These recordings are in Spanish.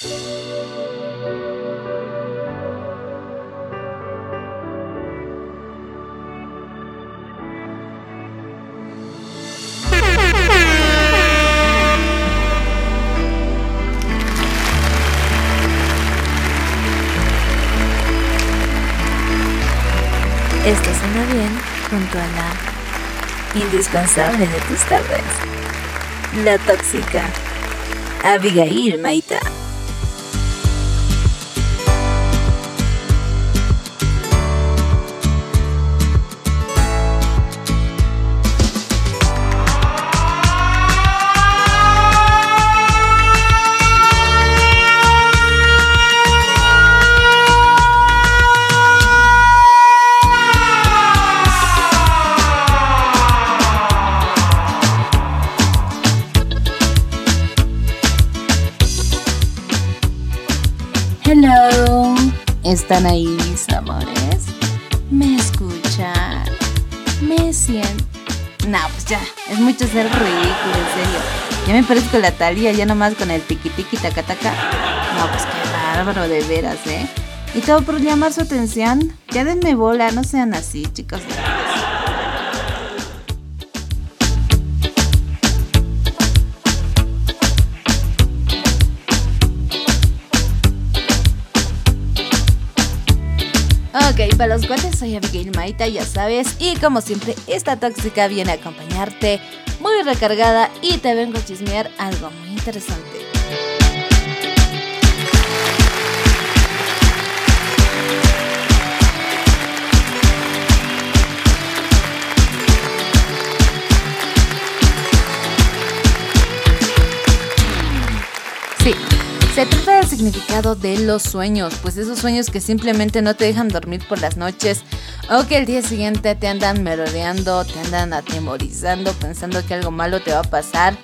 Esto suena bien junto a la indispensable de tus tardes, la tóxica Abigail Maita. ¿Están ahí mis amores? ¿Me escuchan? ¿Me sienten? No, pues ya, es mucho ser ridículo, en serio. Ya me parezco la Talía, ya nomás con el tiki tiki taca taca. No, pues qué bárbaro, de veras, ¿eh? Y todo por llamar su atención. Ya denme bola, no sean así, chicos. Ok, para los cuates soy Abigail Maita, ya sabes, y como siempre, esta tóxica viene a acompañarte muy recargada y te vengo a chismear algo muy interesante. Sí, se trata del significado de los sueños, pues esos sueños que simplemente no te dejan dormir por las noches o que el día siguiente te andan merodeando, te andan atemorizando, pensando que algo malo te va a pasar.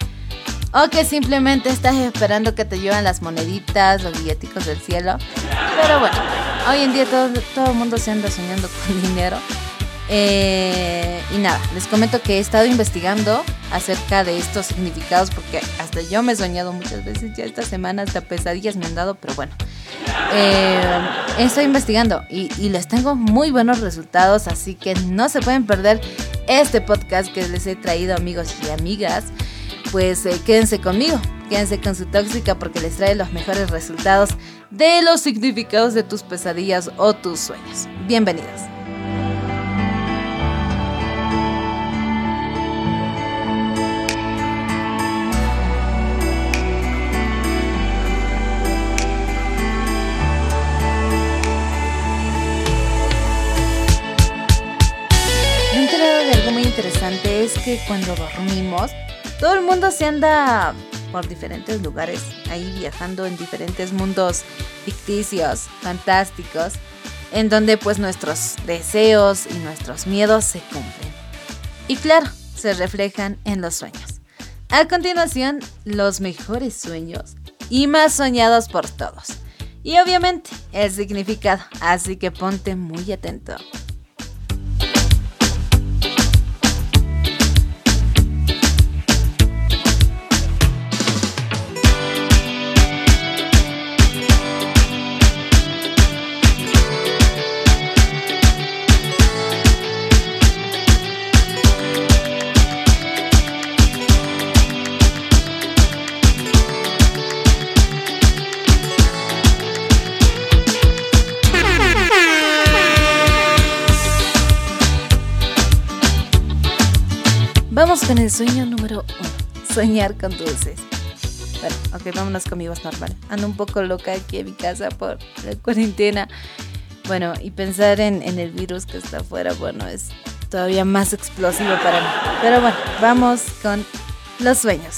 O que simplemente estás esperando que te lleven las moneditas, los billeticos del cielo. Pero bueno, hoy en día todo, todo el mundo se anda soñando con dinero. Eh, y nada, les comento que he estado investigando acerca de estos significados porque hasta yo me he soñado muchas veces, ya esta semana hasta pesadillas me han dado, pero bueno, eh, estoy investigando y, les tengo muy buenos resultados, así que no se pueden perder este podcast que les he traído amigos y amigas, pues eh, quédense conmigo, quédense con su tóxica porque les trae los mejores resultados de los significados de tus pesadillas o tus sueños. Bienvenidos. Que cuando dormimos, todo el mundo se anda por diferentes lugares, ahí viajando en diferentes mundos ficticios, fantásticos, en donde pues nuestros deseos y nuestros miedos se cumplen. Y claro, se reflejan en los sueños. A continuación, los mejores sueños y más soñados por todos. Y obviamente el significado, así que ponte muy atento. Vamos con el sueño número uno. Soñar con dulces. Bueno, ok, vámonos con mi voz normal. Ando un poco loca aquí en mi casa por la cuarentena. Bueno, y pensar en, en el virus que está afuera, bueno, es todavía más explosivo para mí. Pero bueno, vamos con los sueños.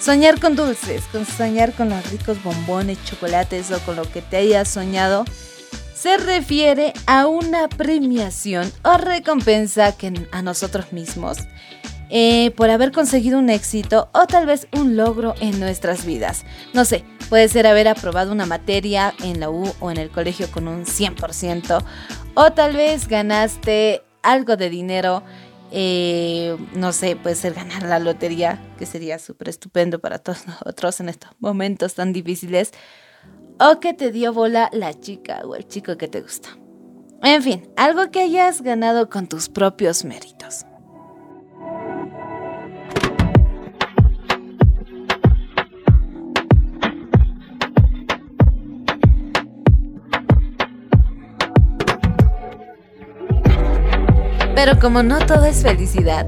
Soñar con dulces, con soñar con los ricos bombones, chocolates o con lo que te hayas soñado, se refiere a una premiación o recompensa que a nosotros mismos eh, por haber conseguido un éxito o tal vez un logro en nuestras vidas. No sé, puede ser haber aprobado una materia en la U o en el colegio con un 100%, o tal vez ganaste algo de dinero, eh, no sé, puede ser ganar la lotería, que sería súper estupendo para todos nosotros en estos momentos tan difíciles. o que te dio bola la chica o el chico que te gusta. En fin, algo que hayas ganado con tus propios méritos. Pero como no todo es felicidad,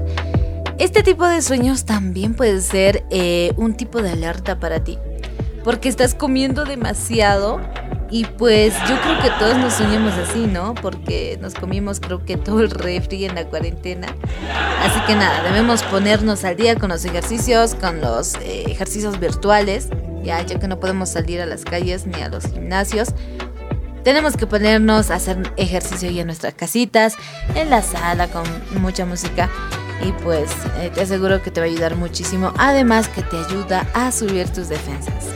este tipo de sueños también puede ser eh, un tipo de alerta para ti. Porque estás comiendo demasiado y pues yo creo que todos nos soñamos así, ¿no? Porque nos comimos creo que todo el refri en la cuarentena. Así que nada, debemos ponernos al día con los ejercicios, con los eh, ejercicios virtuales, ya, ya que no podemos salir a las calles ni a los gimnasios. Tenemos que ponernos a hacer ejercicio ya en nuestras casitas, en la sala con mucha música. Y pues eh, te aseguro que te va a ayudar muchísimo, además que te ayuda a subir tus defensas.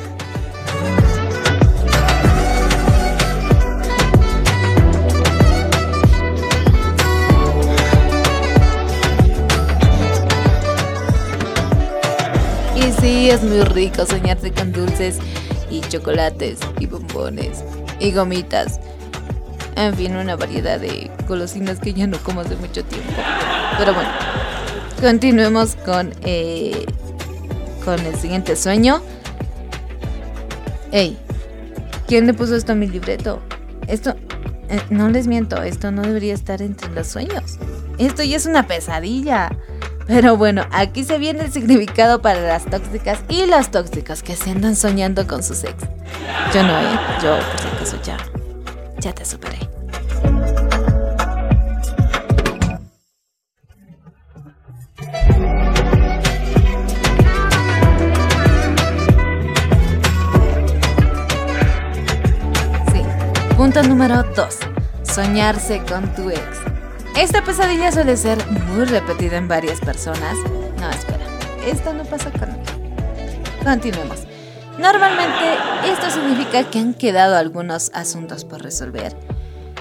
Y sí, es muy rico soñarse con dulces y chocolates y bombones y gomitas. En fin, una variedad de golosinas que ya no como hace mucho tiempo. Pero bueno, continuemos con, eh, con el siguiente sueño. Ey, ¿quién le puso esto a mi libreto? Esto, eh, no les miento, esto no debería estar entre los sueños. Esto ya es una pesadilla. Pero bueno, aquí se viene el significado para las tóxicas y las tóxicas que se andan soñando con sus ex. Yo no, ¿eh? Yo, por acaso, ya. Ya te superé. Sí. Punto número 2. Soñarse con tu ex. Esta pesadilla suele ser muy repetida en varias personas. No, espera. Esto no pasa conmigo. Continuemos. Normalmente esto significa que han quedado algunos asuntos por resolver.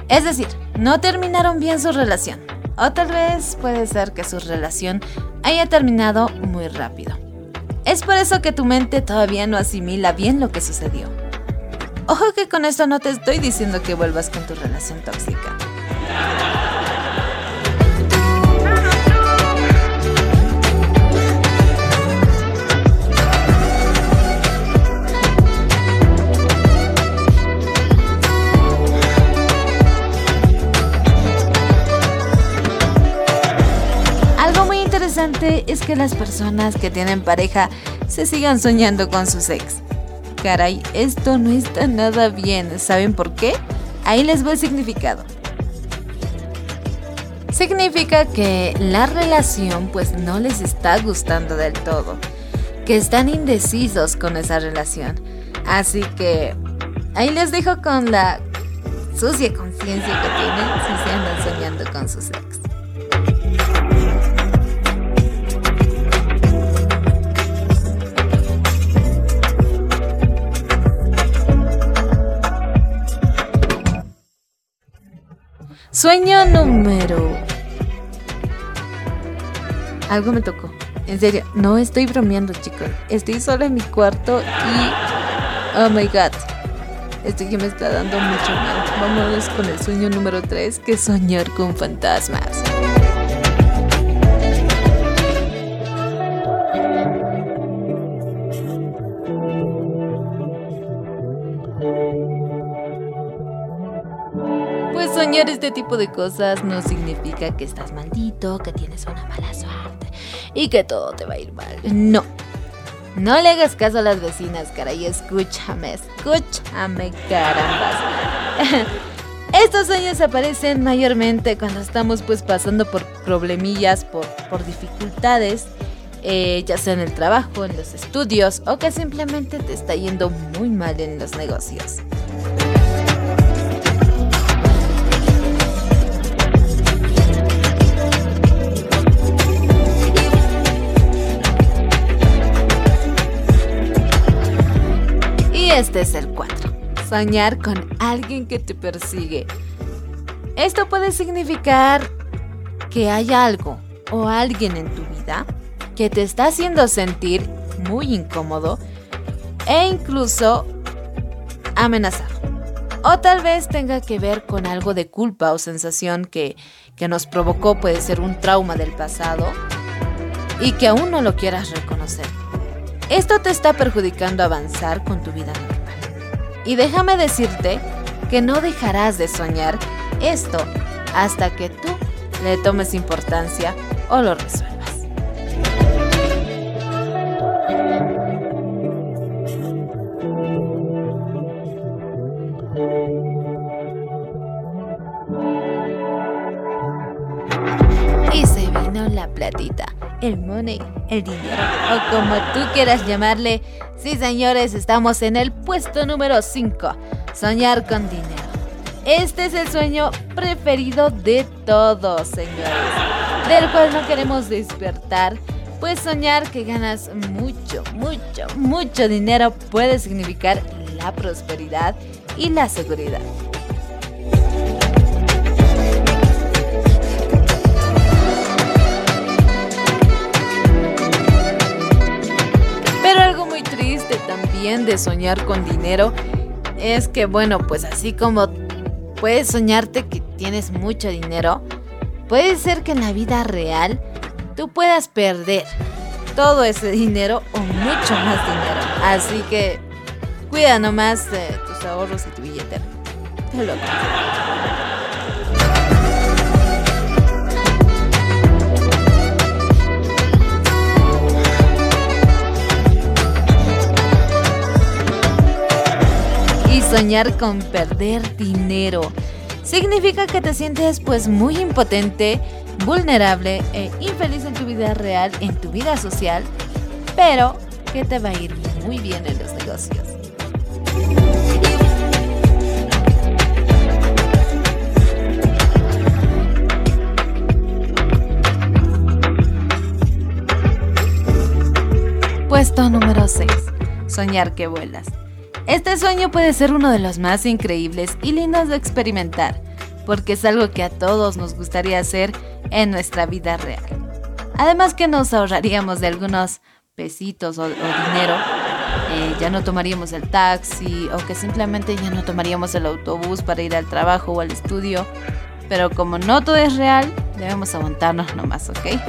Es decir, no terminaron bien su relación. O tal vez puede ser que su relación haya terminado muy rápido. Es por eso que tu mente todavía no asimila bien lo que sucedió. Ojo que con esto no te estoy diciendo que vuelvas con tu relación tóxica. Es que las personas que tienen pareja se sigan soñando con sus ex. Caray, esto no está nada bien. ¿Saben por qué? Ahí les va el significado. Significa que la relación pues no les está gustando del todo. Que están indecisos con esa relación. Así que ahí les dejo con la sucia conciencia que tienen si se andan soñando con sus ex. Sueño número... Algo me tocó. En serio, no estoy bromeando, chicos. Estoy solo en mi cuarto y... Oh my god. Esto ya me está dando mucho miedo. Vámonos con el sueño número 3, que es soñar con fantasmas. Este tipo de cosas no significa que estás maldito, que tienes una mala suerte y que todo te va a ir mal. No. No le hagas caso a las vecinas, caray. Escúchame, escúchame, carambas. Estos sueños aparecen mayormente cuando estamos pues pasando por problemillas, por, por dificultades, eh, ya sea en el trabajo, en los estudios o que simplemente te está yendo muy mal en los negocios. Este es el 4. Soñar con alguien que te persigue. Esto puede significar que hay algo o alguien en tu vida que te está haciendo sentir muy incómodo e incluso amenazado. O tal vez tenga que ver con algo de culpa o sensación que, que nos provocó, puede ser un trauma del pasado y que aún no lo quieras reconocer. Esto te está perjudicando avanzar con tu vida normal. Y déjame decirte que no dejarás de soñar esto hasta que tú le tomes importancia o lo resuelvas. Y se vino la platita, el money, el dinero, o como tú quieras llamarle. Sí, señores, estamos en el puesto número 5, soñar con dinero. Este es el sueño preferido de todos, señores, del cual no queremos despertar, pues soñar que ganas mucho, mucho, mucho dinero puede significar la prosperidad y la seguridad. De soñar con dinero es que, bueno, pues así como puedes soñarte que tienes mucho dinero, puede ser que en la vida real tú puedas perder todo ese dinero o mucho más dinero. Así que cuida nomás tus ahorros y tu billetera. Soñar con perder dinero. Significa que te sientes pues muy impotente, vulnerable e infeliz en tu vida real, en tu vida social, pero que te va a ir muy bien en los negocios. Puesto número 6. Soñar que vuelas. Este sueño puede ser uno de los más increíbles y lindos de experimentar, porque es algo que a todos nos gustaría hacer en nuestra vida real. Además que nos ahorraríamos de algunos pesitos o, dinero, eh, ya no tomaríamos el taxi o que simplemente ya no tomaríamos el autobús para ir al trabajo o al estudio. Pero como no todo es real, debemos aguantarnos nomás, ¿ok?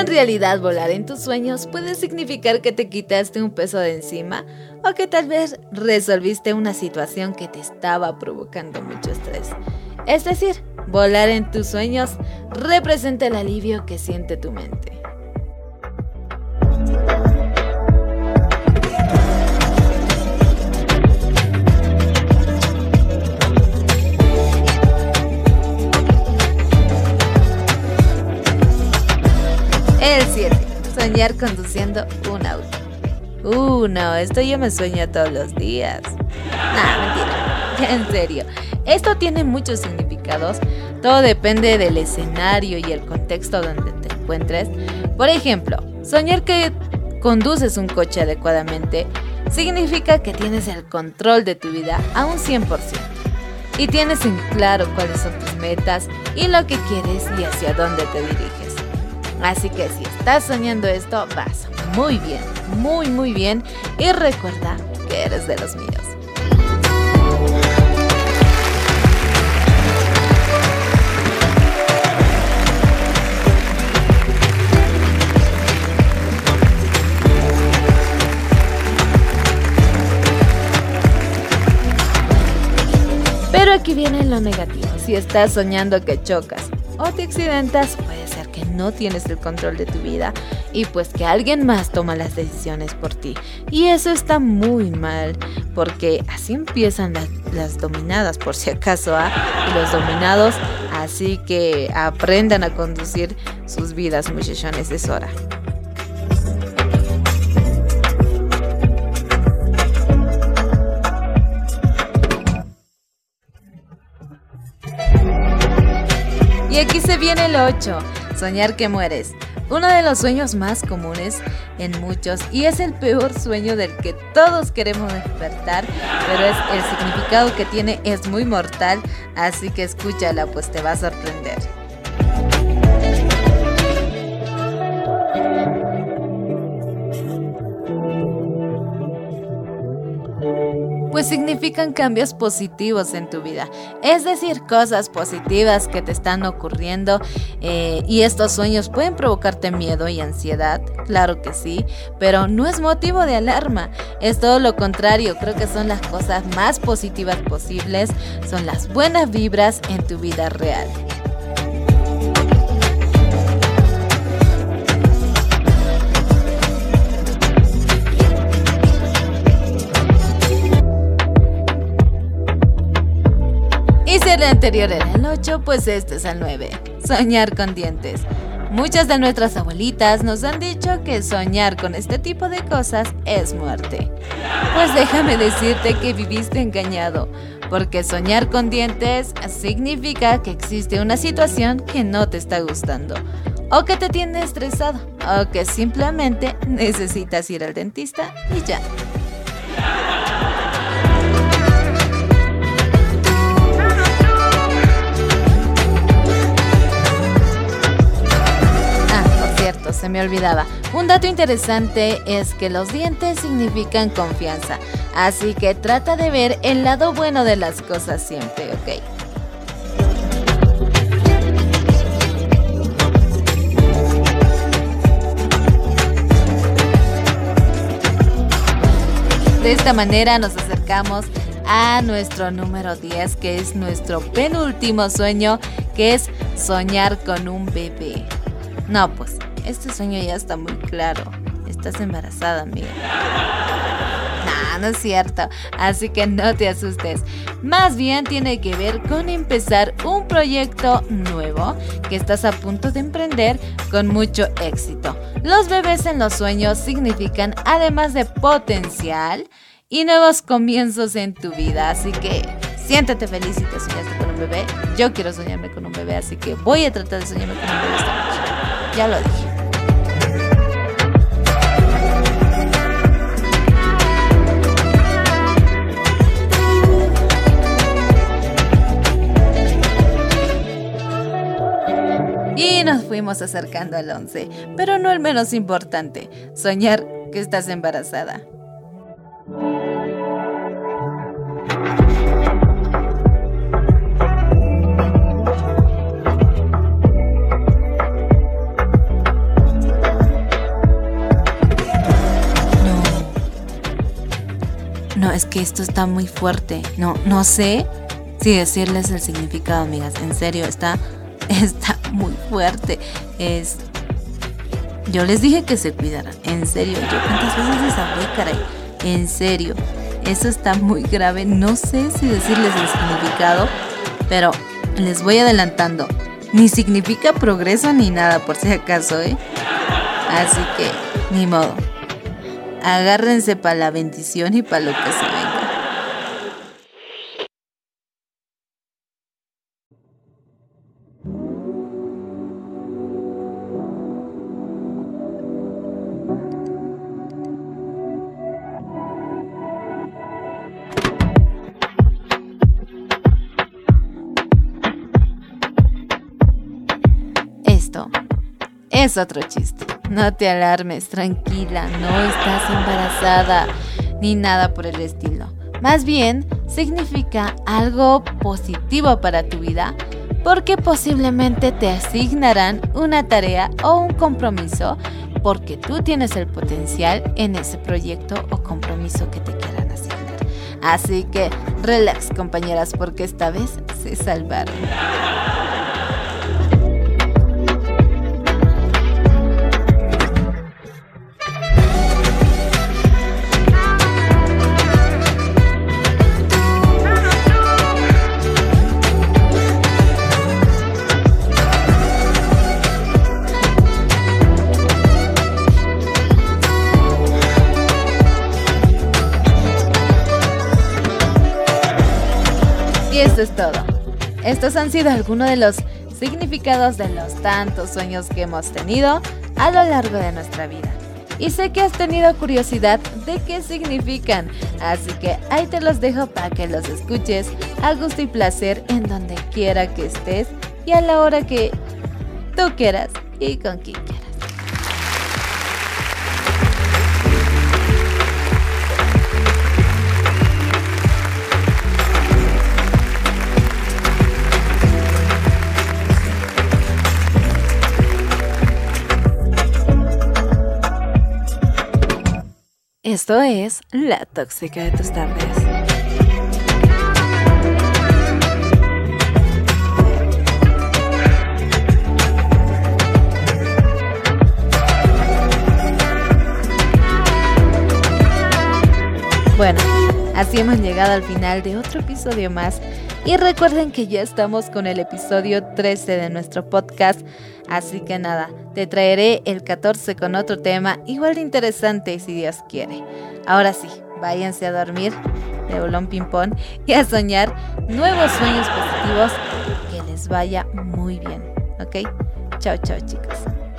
En realidad volar en tus sueños puede significar que te quitaste un peso de encima o que tal vez resolviste una situación que te estaba provocando mucho estrés. Es decir, volar en tus sueños representa el alivio que siente tu mente. Soñar conduciendo un auto. Uh, no, esto yo me sueño todos los días. Nah, mentira. En serio. Esto tiene muchos significados. Todo depende del escenario y el contexto donde te encuentres. Por ejemplo, soñar que conduces un coche adecuadamente significa que tienes el control de tu vida a un 100% y tienes en claro cuáles son tus metas y lo que quieres y hacia dónde te diriges. Así que si estás soñando esto, vas muy bien, muy muy bien y recuerda que eres de los míos. Pero aquí viene lo negativo. Si estás soñando que chocas o te accidentas, no tienes el control de tu vida y pues que alguien más toma las decisiones por ti. Y eso está muy mal, porque así empiezan las, dominadas, por si acaso, ¿ah? y los dominados, así que aprendan a conducir sus vidas, muchachones, es hora. Y aquí se viene el 8. Soñar que mueres. uno de los sueños más comunes en muchos y es el peor sueño del que todos queremos despertar, pero es el significado que tiene es muy mortal, así que escúchala pues te va a sorprender. Pues significan cambios positivos en tu vida. Es decir, cosas positivas que te están ocurriendo eh, y estos sueños pueden provocarte miedo y ansiedad, claro que sí, pero no es motivo de alarma, es todo lo contrario, creo que son las cosas más positivas posibles, son las buenas vibras en tu vida real. Anterior era el 8, pues este es el 9. Soñar con dientes. Muchas de nuestras abuelitas nos han dicho que soñar con este tipo de cosas es muerte. Pues déjame decirte que viviste engañado, porque soñar con dientes significa que existe una situación que no te está gustando, o que te tiene estresado, o que simplemente necesitas ir al dentista y ya. Me olvidaba. Un dato interesante es que los dientes significan confianza, así que trata de ver el lado bueno de las cosas siempre, ¿ok? De esta manera nos acercamos a nuestro número 10, que es nuestro penúltimo sueño, que es soñar con un bebé. No, pues este sueño ya está muy claro. Estás embarazada, amiga. No, no es cierto. Así que no te asustes. Más bien tiene que ver con empezar un proyecto nuevo que estás a punto de emprender con mucho éxito. Los bebés en los sueños significan, además de potencial, y nuevos comienzos en tu vida. Así que siéntate feliz si te soñaste con un bebé. Yo quiero soñarme con un bebé, así que voy a tratar de soñarme con un bebé esta noche. Ya lo dije. Y nos fuimos acercando al 11, pero no el menos importante, soñar que estás embarazada. No, es que esto está muy fuerte. No, no sé si decirles el significado, amigas. En serio, está está muy fuerte. Es. Yo les dije que se cuidaran. En serio. Yo cuántas veces les hablé, caray. En serio. Eso está muy grave. No sé si decirles el significado. Pero les voy adelantando. Ni significa progreso ni nada, por si acaso, ¿eh? Así que, ni modo. Agárrense para la bendición y para lo que se venga. Es otro chiste. No te alarmes, tranquila, no estás embarazada ni nada por el estilo. Más bien, significa algo positivo para tu vida porque posiblemente te asignarán una tarea o un compromiso porque tú tienes el potencial en ese proyecto o compromiso que te quieran asignar. Así que relax compañeras porque esta vez se salvaron. Es todo. Estos han sido algunos de los significados de los tantos sueños que hemos tenido. a lo largo de nuestra vida. Y sé que has tenido curiosidad de qué significan, así que ahí te los dejo para que los escuches a gusto y placer en donde quiera que estés y a la hora que tú quieras y con quien quieras. Esto es La Tóxica de tus tardes. Bueno, así hemos llegado al final de otro episodio más y recuerden que ya estamos con el episodio 13 de nuestro podcast, así que nada, te traeré el 14 con otro tema igual de interesante si Dios quiere. Ahora sí, váyanse a dormir de bolón ping-pong y a soñar nuevos sueños positivos. Que les vaya muy bien, ¿ok? Chao, chao chicos.